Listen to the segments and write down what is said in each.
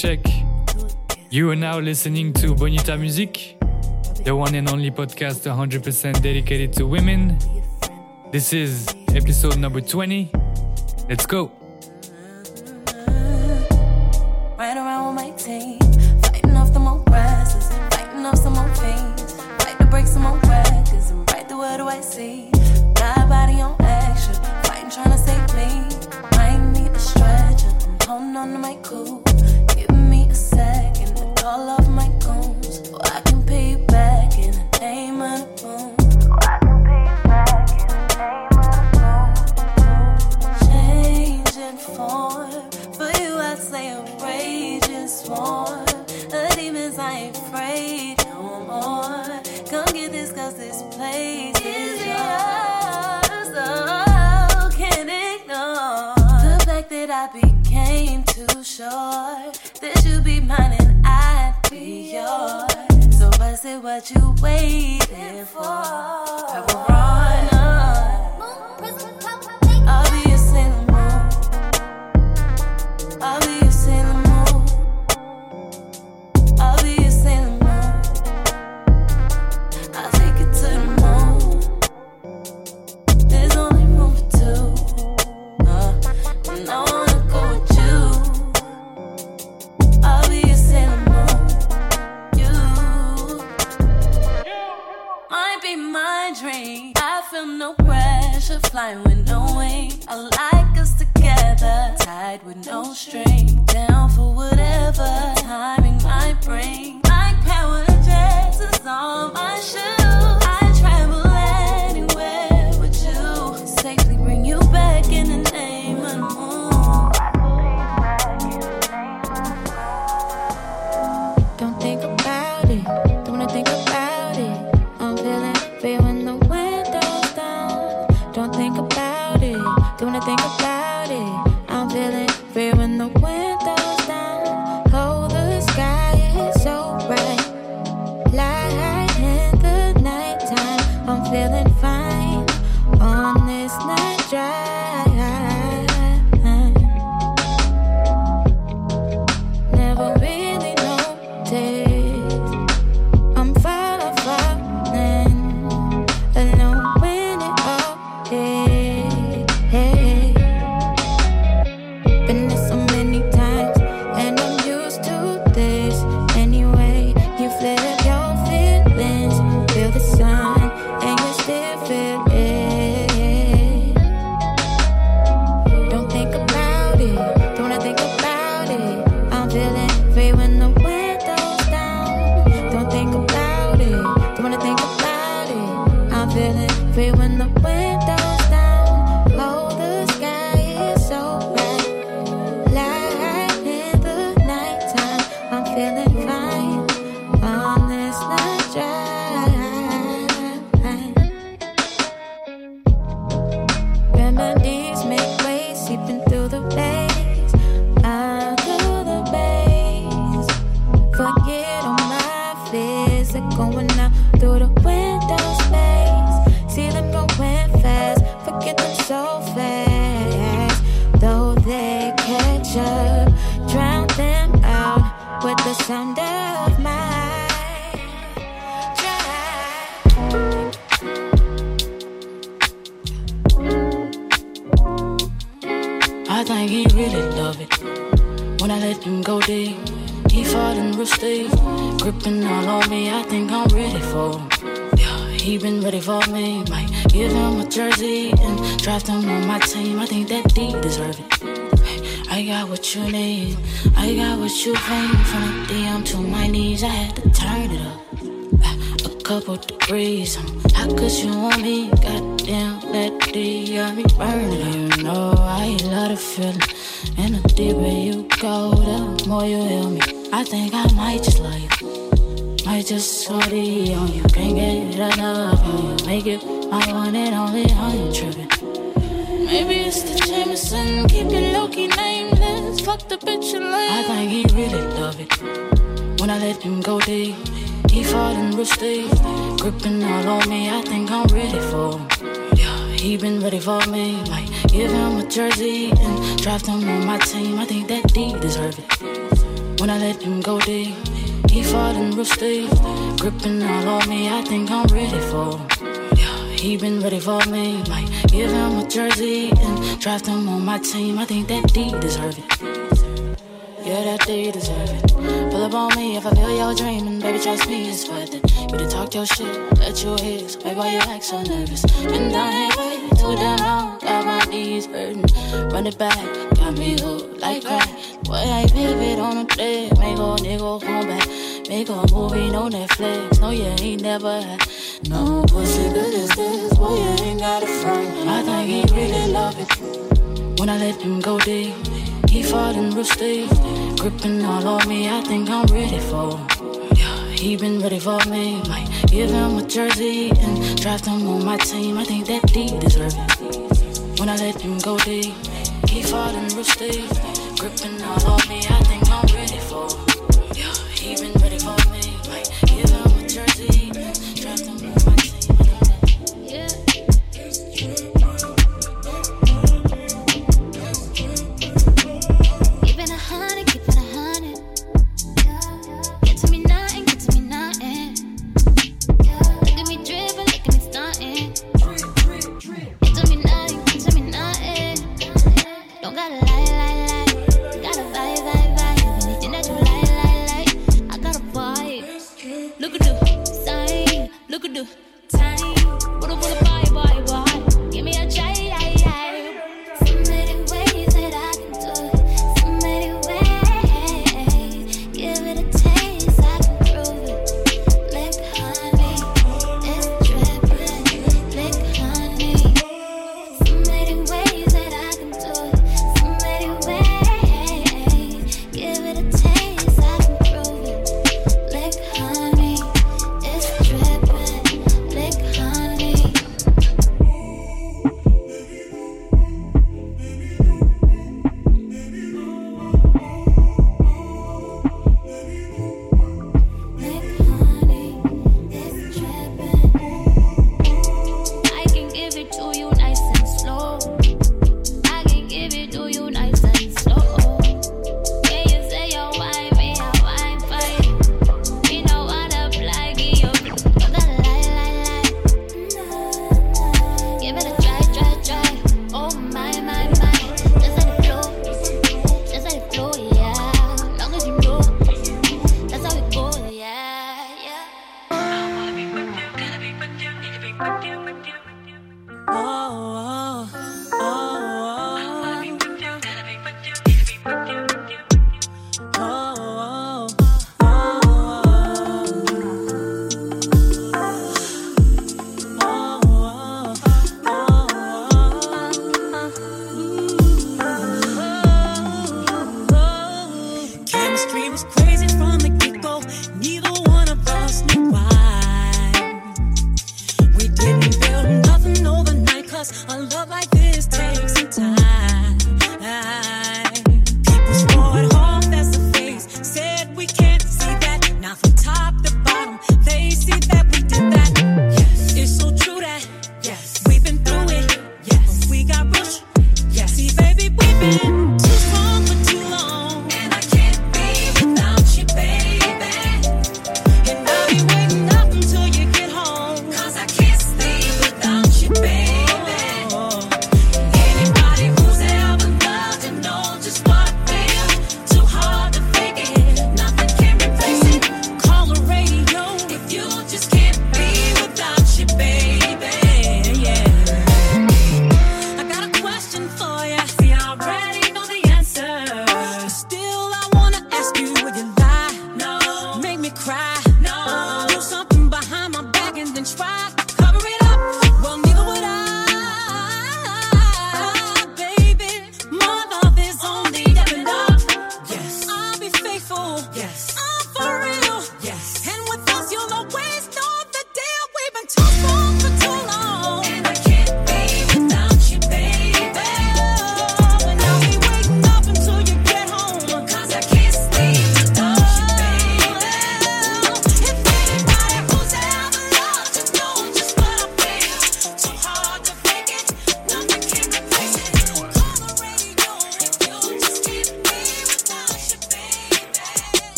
check. You are now listening to Bonita Music, the one and only podcast 100% dedicated to women. This is episode number 20. Let's go. got a feeling. And the deeper you go, the more you hear me. I think I might just like you. Might just shorty on you. Can't get enough on you. Make it my one and only on you tripping. Maybe it's the Jameson, keep your low key nameless. Fuck the bitch and leave. I think he really love it. When I let him go deep, he falling real steep. Gripping all on me, I think I'm ready for him. Yeah, he been ready for me, like. Give him a jersey and draft him on my team. I think that D deserve it. When I let him go deep, he fallin' in rough gripping all on me. I think I'm ready for him. Yeah, he been ready for me. Like give him a jersey and draft him on my team. I think that D deserve it. Yeah, that D deserve it. Pull up on me if I feel you're dreaming. Baby, trust me, it's worth it. You to talk your shit, let you hear. So why you act so nervous? Been down here way too damn long. Got my knees hurting. Run it back, got me hooked like crack. Boy, I pivot on the bed. Make a nigga come back. Make a movie on Netflix. No, you ain't never had no pussy good as this. Boy, you ain't got a front. I think he really love it when I let him go deep. He falling real steep, gripping all on me. I think I'm ready for. Yeah, he been ready for me. Might give him a jersey and draft him on my team. I think that D deserve it. When I let him go deep, he falling real steep, gripping all on me. I think I'm ready for. được.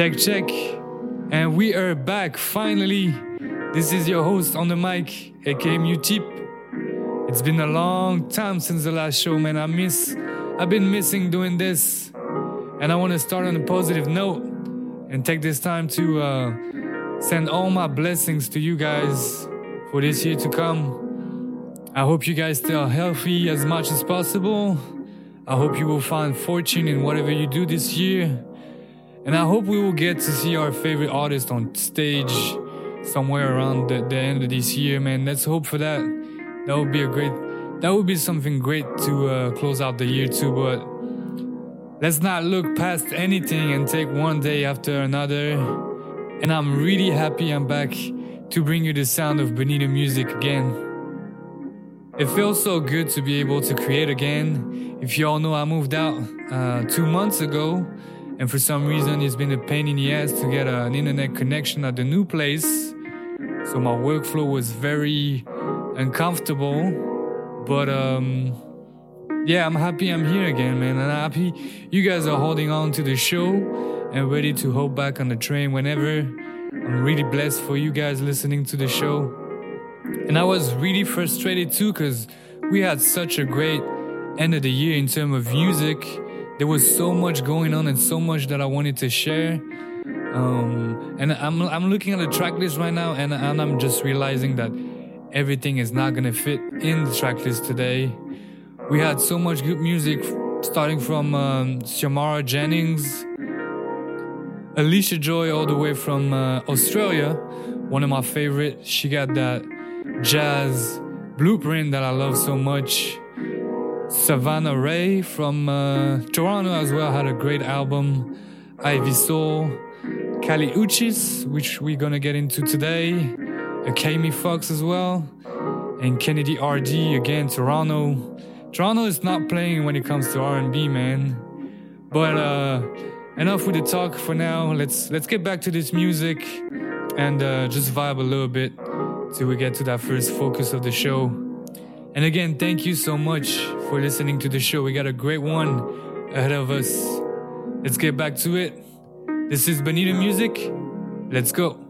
Check, check. And we are back finally. This is your host on the mic, aka Mutip. It's been a long time since the last show, man. I miss, I've been missing doing this. And I want to start on a positive note and take this time to uh, send all my blessings to you guys for this year to come. I hope you guys stay healthy as much as possible. I hope you will find fortune in whatever you do this year. And I hope we will get to see our favorite artist on stage somewhere around the, the end of this year, man. Let's hope for that. That would be a great, that would be something great to uh, close out the year too. But let's not look past anything and take one day after another. And I'm really happy I'm back to bring you the sound of Bonita music again. It feels so good to be able to create again. If you all know, I moved out uh, two months ago, and for some reason, it's been a pain in the ass to get an internet connection at the new place. So my workflow was very uncomfortable, but um, yeah, I'm happy I'm here again, man, and I'm happy you guys are holding on to the show and ready to hop back on the train whenever. I'm really blessed for you guys listening to the show. And I was really frustrated too because we had such a great end of the year in terms of music. There was so much going on and so much that I wanted to share. Um, and I'm, I'm looking at the track list right now and, and I'm just realizing that everything is not gonna fit in the track list today. We had so much good music starting from um, Xiomara Jennings, Alicia Joy all the way from uh, Australia, one of my favorite. She got that jazz blueprint that I love so much. Savannah Ré from uh, Toronto as well had a great album. Ivy Sole, Kali Uchis, which we're gonna get into today. Akemi Fox as well, and Kennedy RD again, Toronto. Toronto is not playing when it comes to R&B, man. But uh, enough with the talk for now. Let's let's get back to this music and uh, just vibe a little bit till we get to that first focus of the show. And again, thank you so much for listening to the show. We got a great one ahead of us. Let's get back to it. This is Bonita Music. Let's go.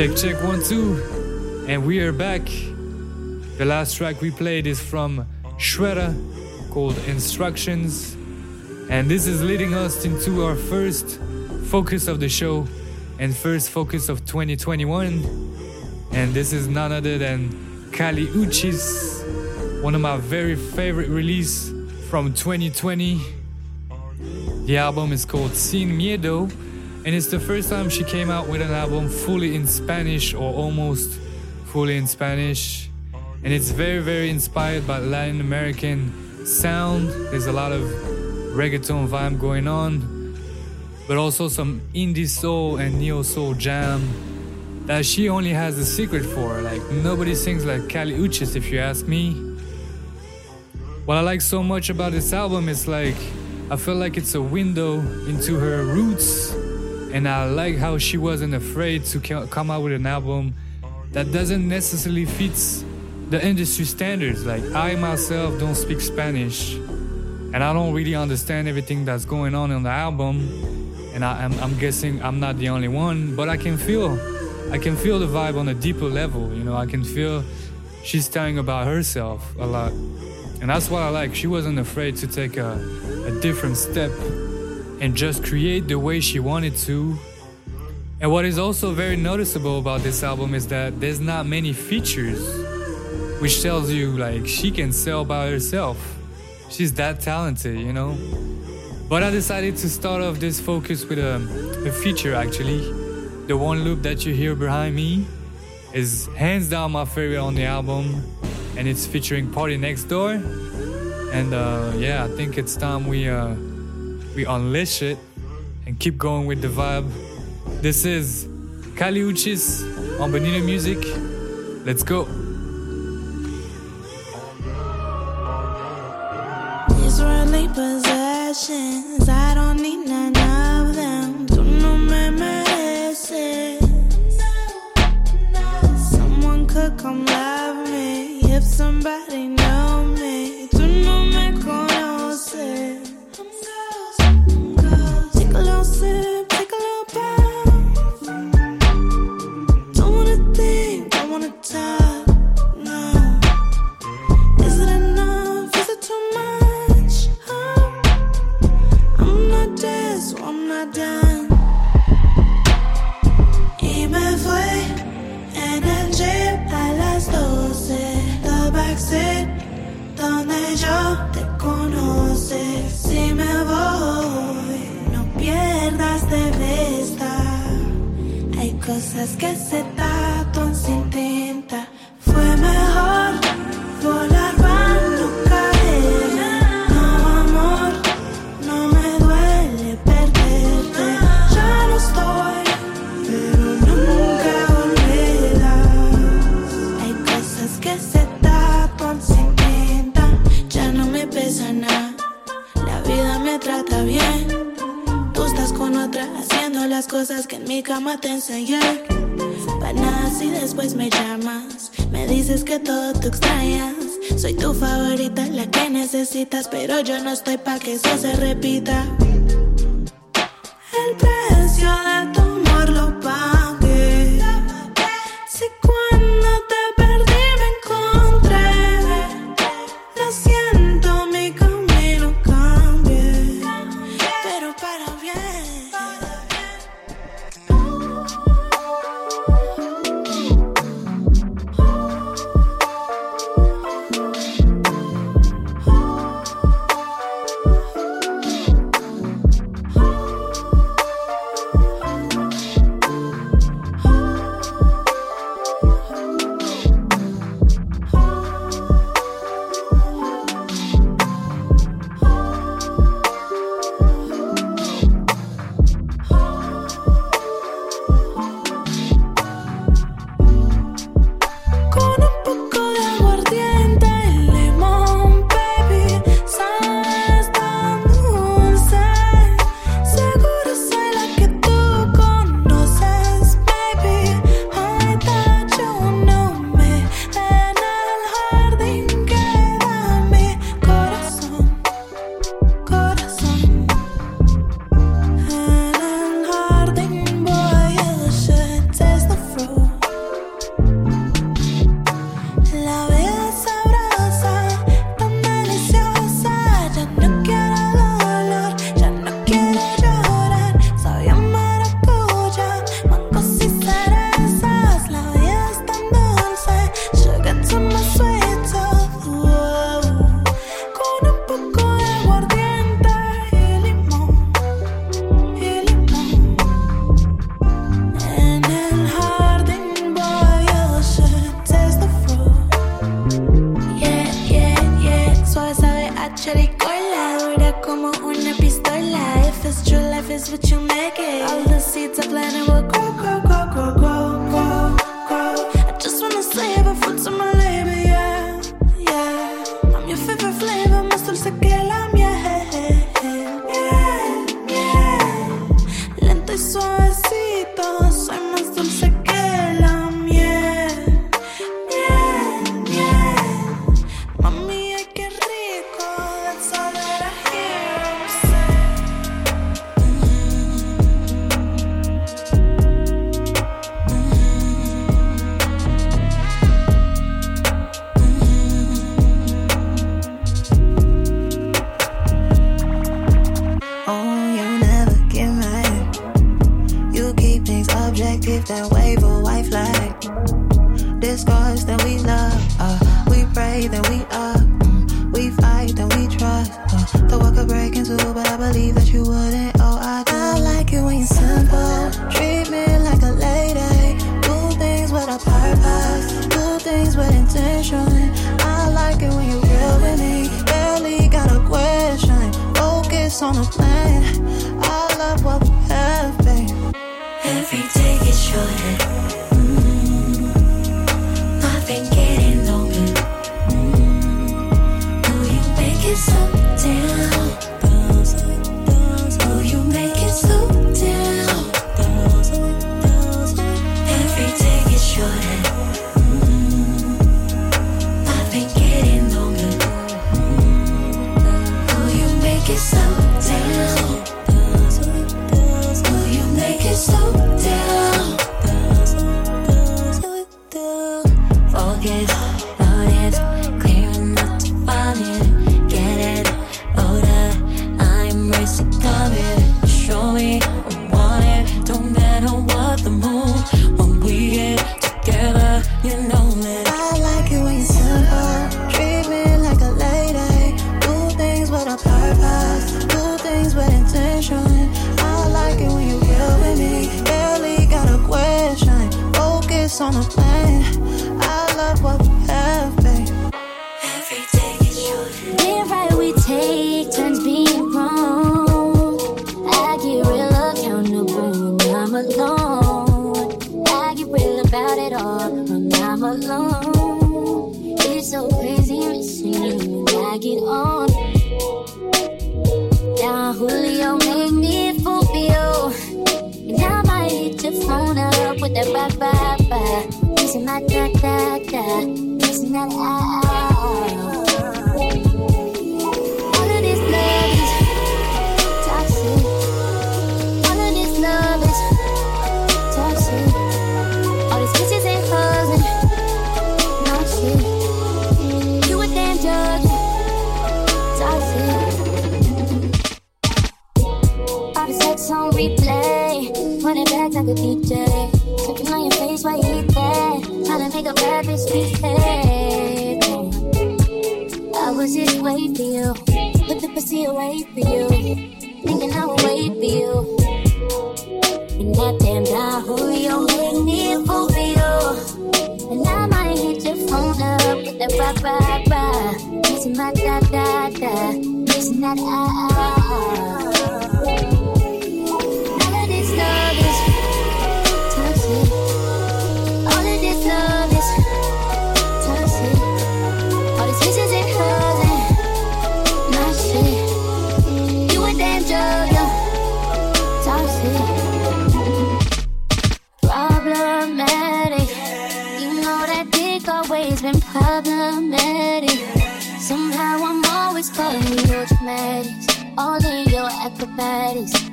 Check, check, one, two. And we are back. The last track we played is from Shredder called Instructions. And this is leading us into our first focus of the show and first focus of 2021. And this is none other than Kali Uchis, one of my very favorite release from 2020. The album is called Sin Miedo, and it's the first time she came out with an album fully in Spanish or almost fully in Spanish. And it's very, very inspired by Latin American sound. There's a lot of reggaeton vibe going on, but also some indie soul and neo soul jam that she only has a secret for. Like, nobody sings like Kali Uchis, if you ask me. What I like so much about this album is like, I feel like it's a window into her roots, and I like how she wasn't afraid to come out with an album that doesn't necessarily fits the industry standards. Like I myself don't speak Spanish, and I don't really understand everything that's going on in the album, and I, I'm, I'm guessing I'm not the only one, but I can feel, I can feel the vibe on a deeper level. You know, I can feel she's telling about herself a lot. And that's what I like. She wasn't afraid to take a, a different step and just create the way she wanted to. And what is also very noticeable about this album is that there's not many features, which tells you like she can sell by herself. She's that talented, you know? But I decided to start off this focus with a, a feature actually. The one loop that you hear behind me is hands down my favorite on the album, and it's featuring PartyNextDoor. And uh, yeah, I think it's time we uh, we unleash it and keep going with the vibe. This is Kali Uchis on Bonita Music. Let's go. These worldly possessions, I don't need none of them. Tú no me mereces. Someone could come love me if somebody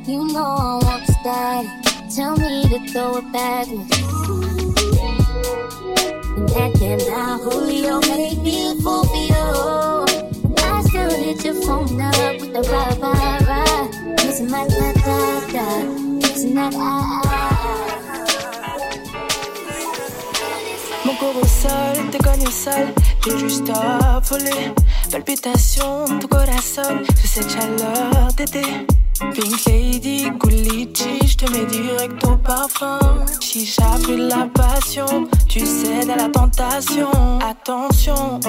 You know I want static. Tell me to throw it back. And that damn down Julio made me a fool for you. I still hit your phone up with the rah rah rah. Missing my da da da. Ah ah ah. Mon corps au sol, te cogne au sol, j'ai juste affolé. Palpitations, ton corazon, sous cette chaleur d'été. Pink Lady, Gucci, je te mets direct au parfum. Chicha, de la passion, tu cèdes à la tentation. Attention,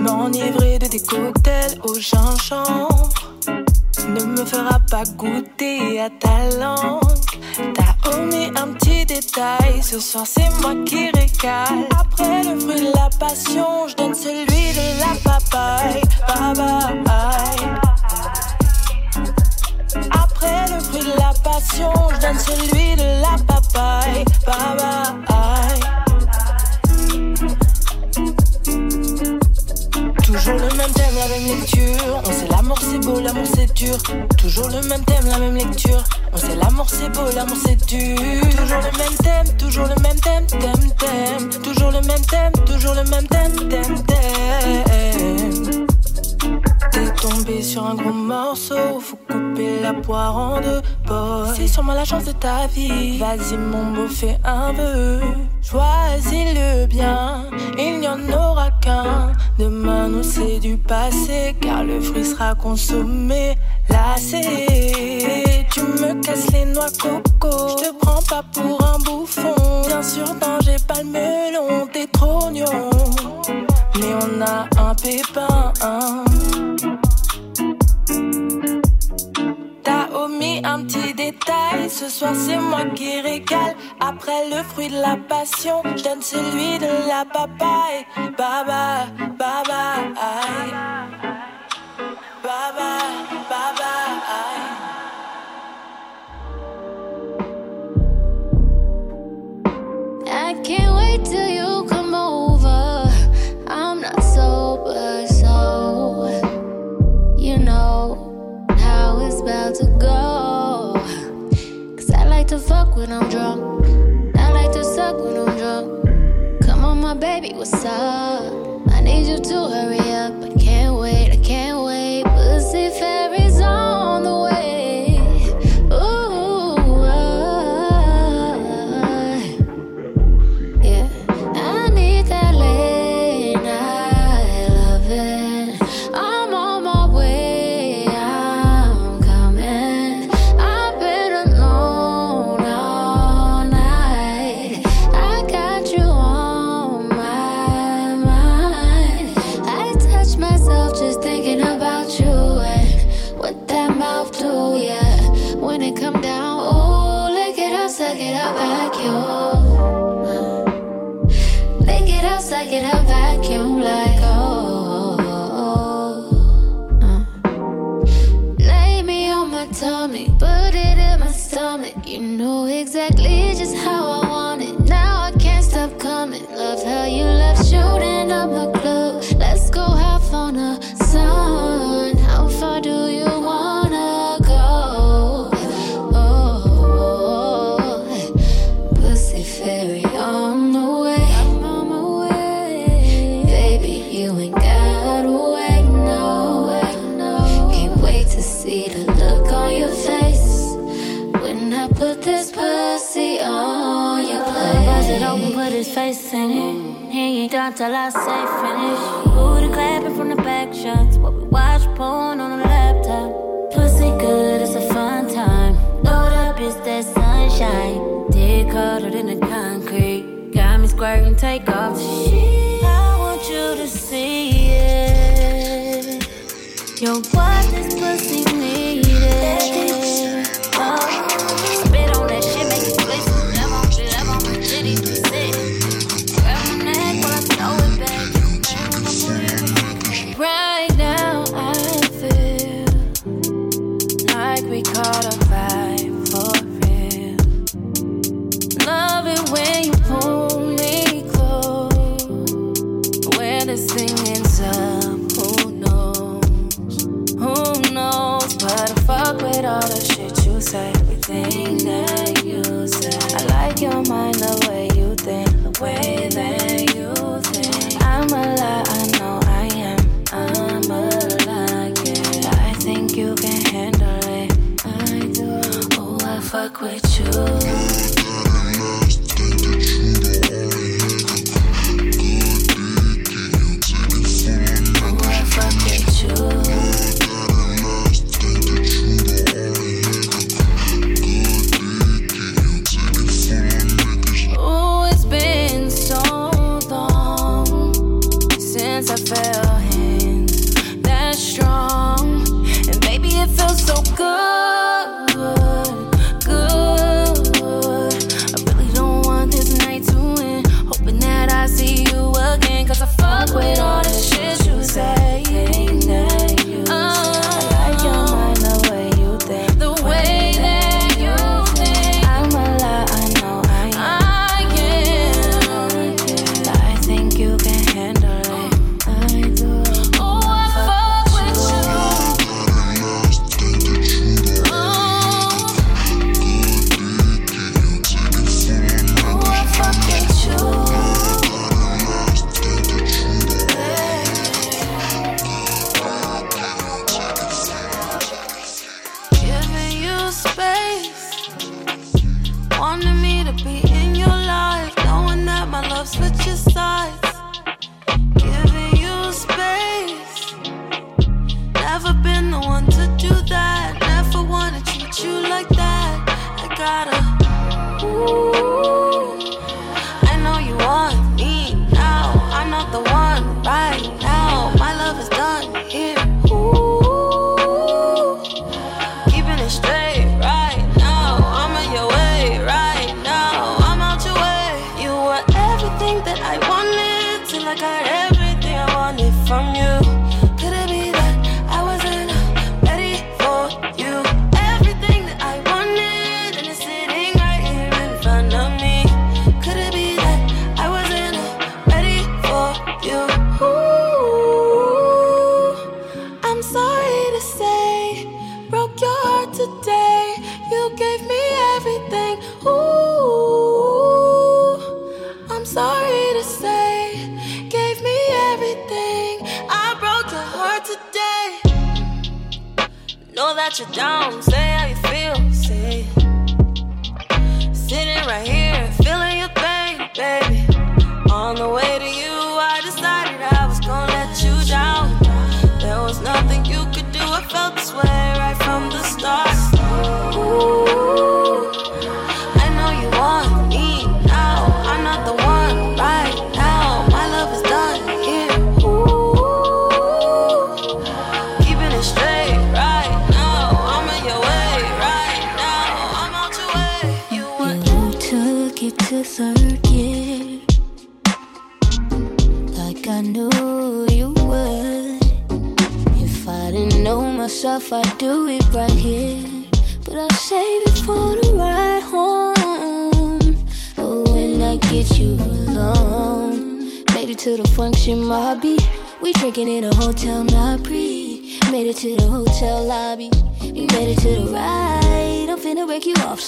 m'enivrer de tes cocktails au gingembre ne me fera pas goûter à ta langue. T'as omis un petit détail, ce soir c'est moi qui régale. Après le fruit de la passion, je donne celui de la papaye. Bye bye. Après le fruit de la passion, je donne celui de la papaye. Bye bye. Toujours le même thème, la même lecture. On sait l'amour c'est beau, l'amour c'est dur. Toujours le même thème, la même lecture. On sait l'amour c'est beau, l'amour c'est dur. Toujours le même thème, toujours le même thème, thème, thème. Toujours le même thème, toujours le même thème, thème, thème. T'es tombé sur un gros morceau, faut couper la poire en deux. Boy, c'est sûrement la chance de ta vie. Vas-y, mon beau, fais un vœu. Choisis le bien, il n'y en aura qu'un. Demain, nous, c'est du passé, car le fruit sera consommé. Lassé, tu me casses les noix coco. Je te prends pas pour un bouffon. Bien sûr, non, j'ai pas le melon, t'es trop gnon. Mais on a un pépin. hein. T'as omis un petit détail, ce soir c'est moi qui régale. Après le fruit de la passion, je donne celui de la papaye. Baba, baba, aïe. Baby, what's up? I need you to hurry down till I say finish. Booty clapping from the back shots. What we watch porn on the laptop. Pussy good, it's a fun time. Load up, it's that sunshine. Dick harder in the concrete. Got me squirting, take off the shit. I want you to see it. Your gotta. Ooh.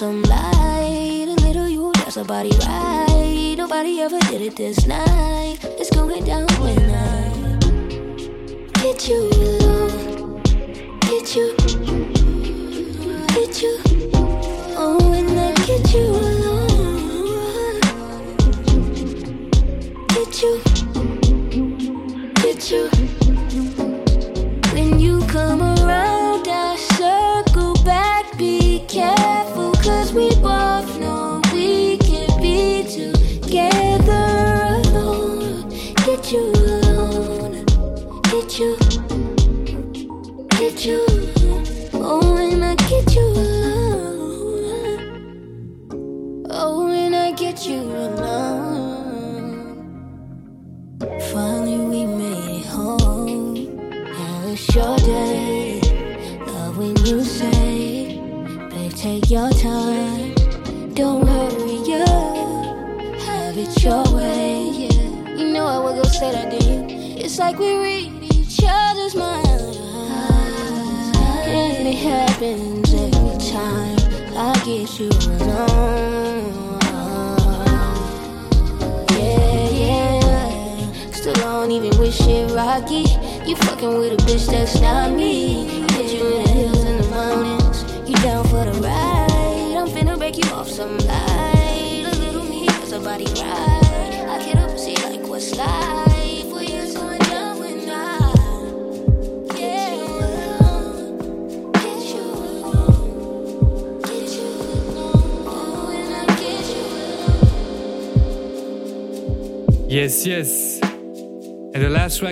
some light. A little you, got somebody right. Nobody ever did it this night. It's going down when I get you alone. Get you, get you. Oh, when I get you alone. Get you, get you.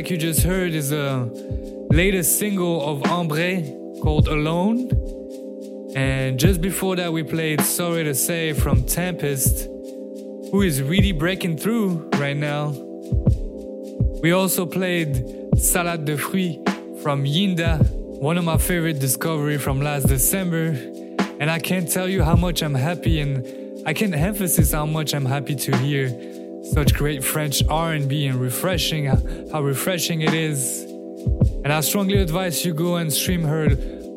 Track you just heard is the latest single of Ambre called Alone. And just before that, we played Sorry to Say from Tempest, who is really breaking through right now. We also played Salade de Fruits from Yinda, one of my favorite discovery from last December. And I can't tell you how much I'm happy and I can't emphasize how much I'm happy to hear such great French R&B and refreshing uh, how refreshing it is. And I strongly advise you go and stream her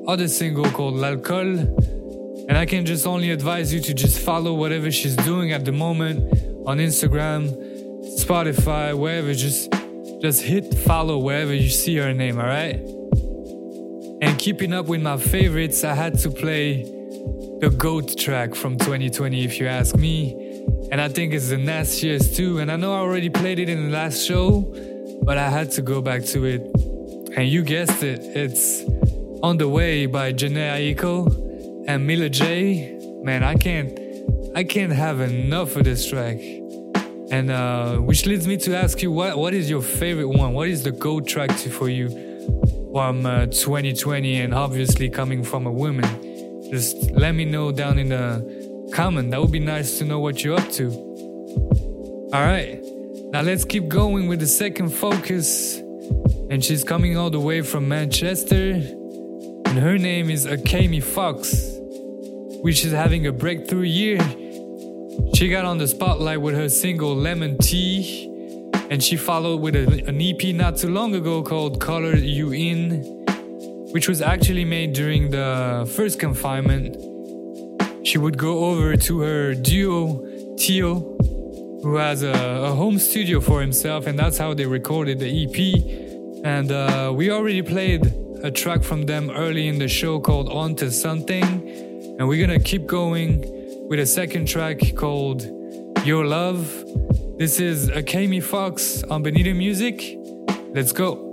other single called L'Alcool. And I can just only advise you to just follow whatever she's doing at the moment on Instagram, Spotify, wherever. Just just hit follow wherever you see her name, alright? And keeping up with my favorites, I had to play the GOAT track from 2020, if you ask me. And I think it's the nastiest too. And I know I already played it in the last show, but I had to go back to it. And you guessed it, it's On the Way by Jhené Aiko and Mila J. Man, I can't I can't have enough of this track. And uh, which leads me to ask you what what is your favorite one? What is the GOAT track to, for you from uh, 2020 and obviously coming from a woman? Just let me know down in the comment. That would be nice to know what you're up to. All right, now let's keep going with the second focus. And she's coming all the way from Manchester. And her name is Akemi Fox, which is having a breakthrough year. She got on the spotlight with her single Lemon Tea. And she followed with a, an EP not too long ago called Color You In, which was actually made during the first confinement. She would go over to her duo, Tio, who has a, a home studio for himself, and that's how they recorded the EP. And uh, we already played a track from them early in the show called On to Something, and we're gonna keep going with a second track called Your Love. This is Akemi Fox on Benita Music. Let's go.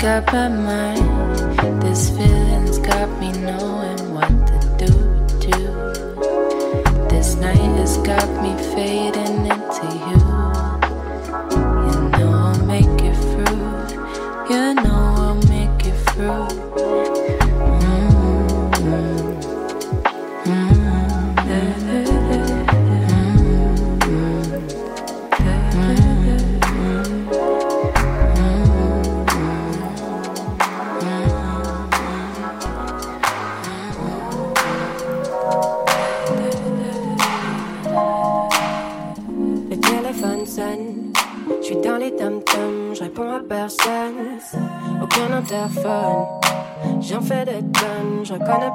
got my mind. This feeling's got me knowing what to do. To this night has got me fading.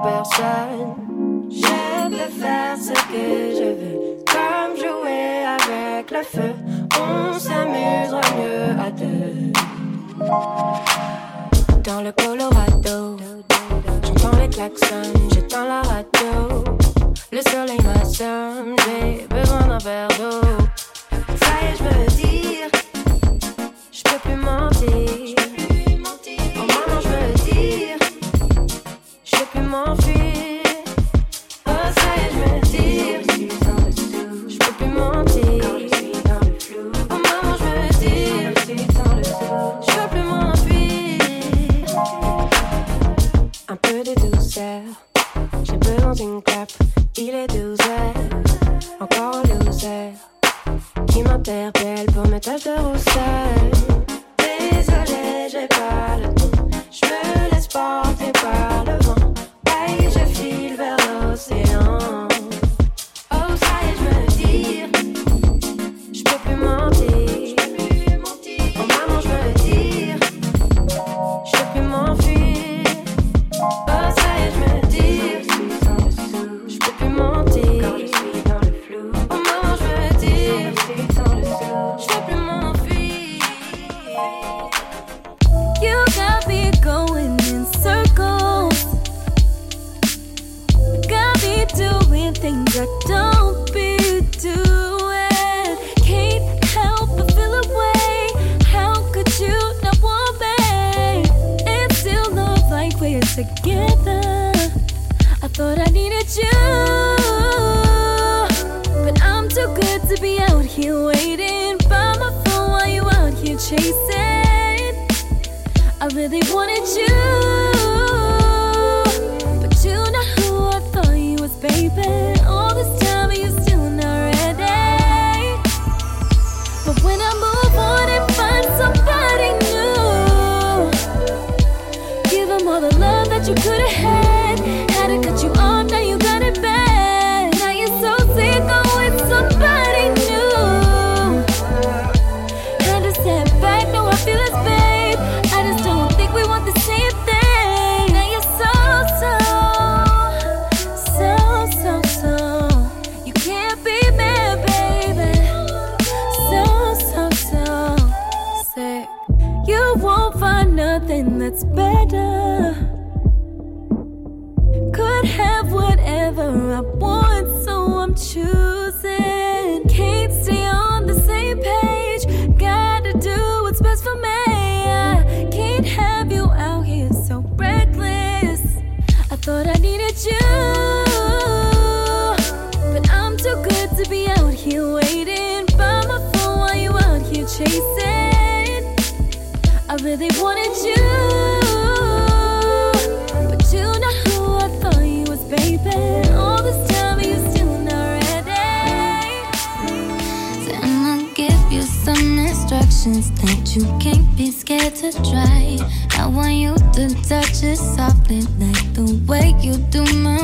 père things I don't be doing. Can't help but feel. How could you not want me? Still love like we're together. I thought I needed you, but I'm too good to be out here waiting by my phone while you out here chasing. I really wanted you. open to try. I want you to touch it softly, like the way you do my.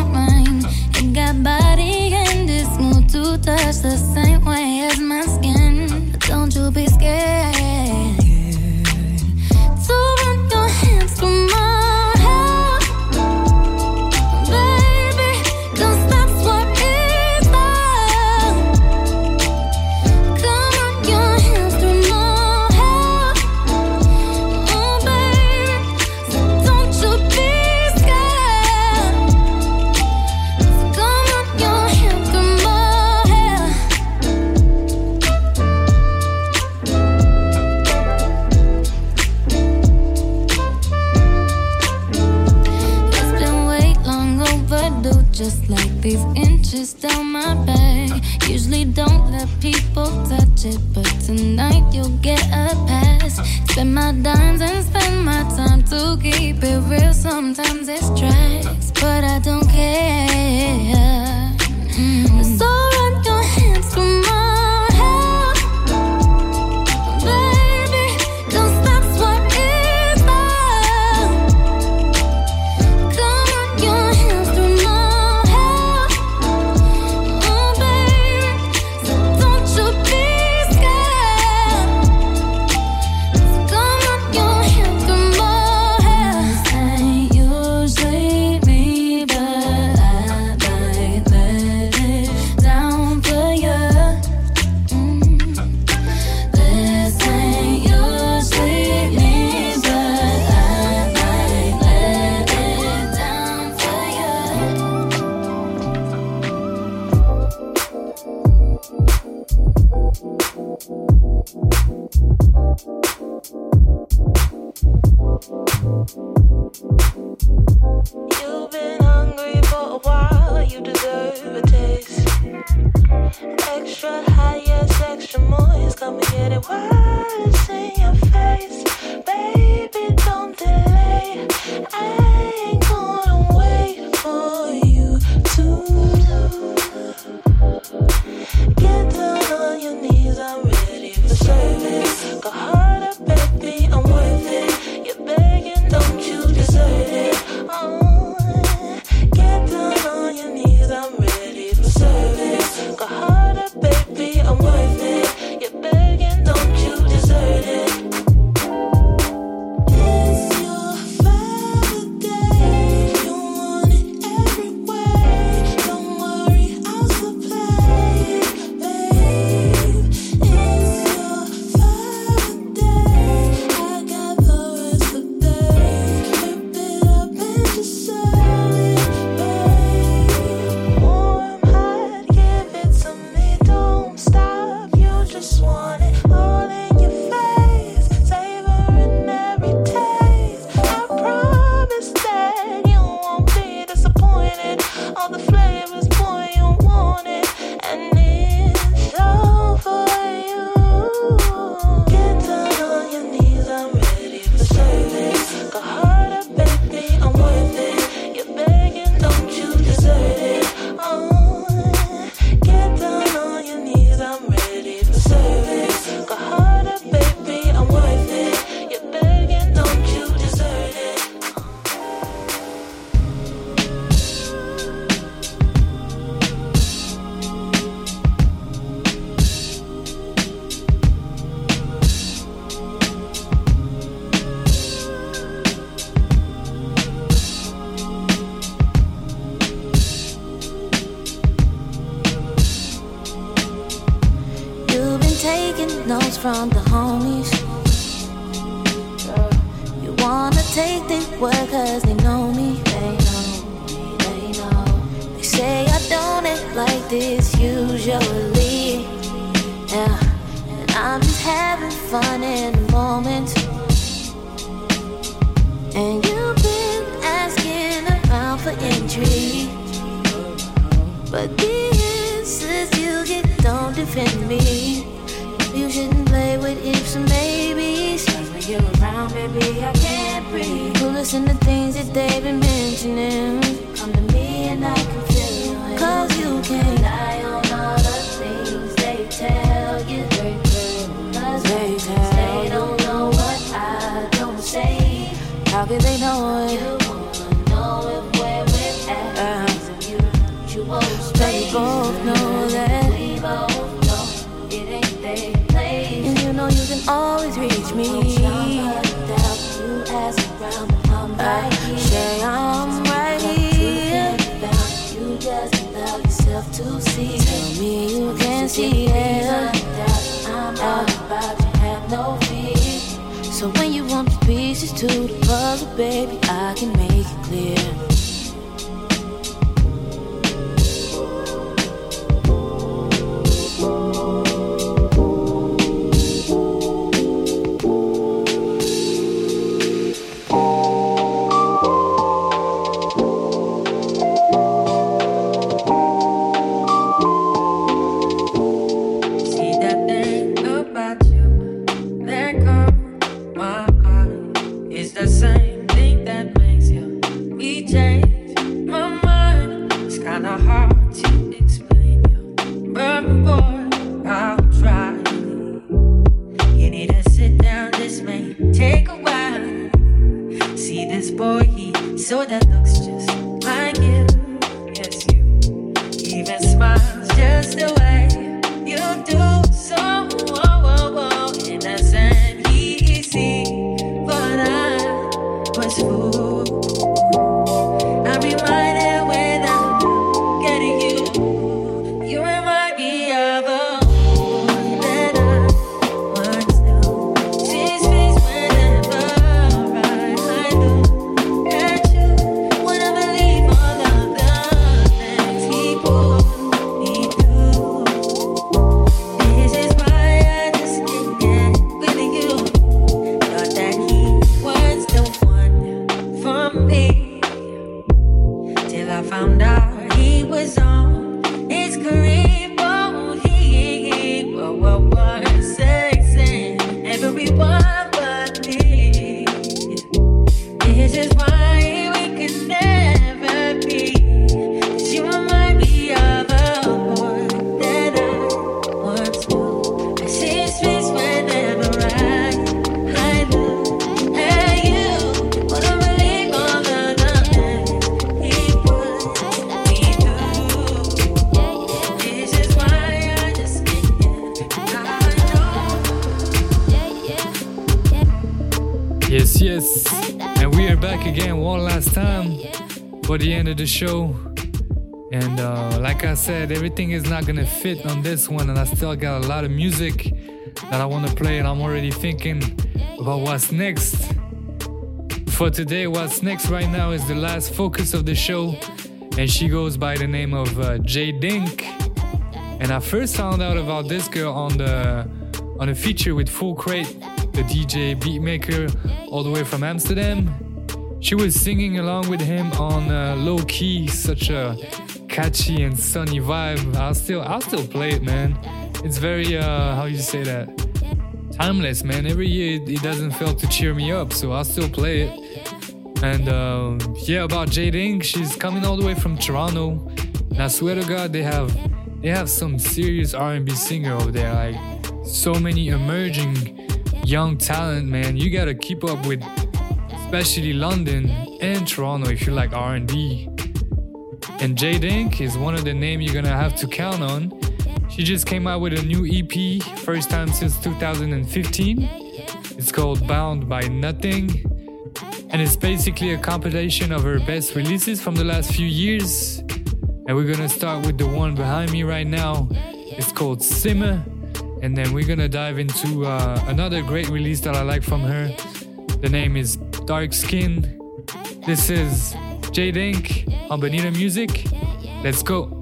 Always reach me. I'm here. Say I'm right here. Tell me you can see it. I'm all about you, have no fear. So when you want the pieces to the puzzle, baby, I can make it clear. And we are back again one last time for the end of the show. And uh, like I said, everything is not gonna fit on this one, and I still got a lot of music that I wanna play, and I'm already thinking about what's next. For today, what's next right now is the last focus of the show, and she goes by the name of uh, J Dink. And I first found out about this girl on the on a feature with Full Crate, the DJ beatmaker all the way from Amsterdam. She was singing along with him on uh, Low Key, such a catchy and sunny vibe. I'll still I'll still play it, man. It's very uh how you say that? Timeless, man. Every year it, it doesn't fail to cheer me up, so I'll still play it. And um, yeah, about Jade Inc., she's coming all the way from Toronto. And I swear to God, they have they have some serious R&B singer over there. Like so many emerging young talent, man. You gotta keep up with, especially London and Toronto if you like R&B. And Jade Inc. is one of the names you're gonna have to count on. She just came out with a new EP, first time since 2015. It's called Bound by Nothing. And it's basically a compilation of her best releases from the last few years. And we're gonna start with the one behind me right now. It's called Simmer and then we're gonna dive into uh, another great release that I like from her. The name is Dark Skin. This is Jade Inc. on Bonita Music. Let's go.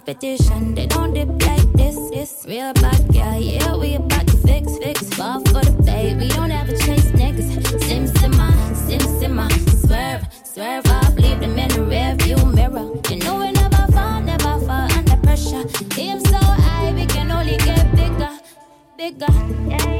competition. They don't dip like this. It's real bad yeah. Yeah, we about to fix, fix. Fall for the bait. We don't ever chase niggas. Sim simmer, sim simmer. Swerve, swerve up. Leave them in the rearview mirror. You know we never fall, never fall under pressure. Aim so high, we can only get bigger, bigger. Yeah.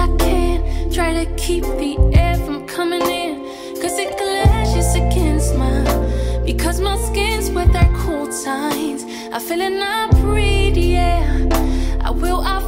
I can. Try to keep the air from coming in. Cause it clashes against mine. Because my skin's with their cold signs. I feel it not pretty, yeah. I will, I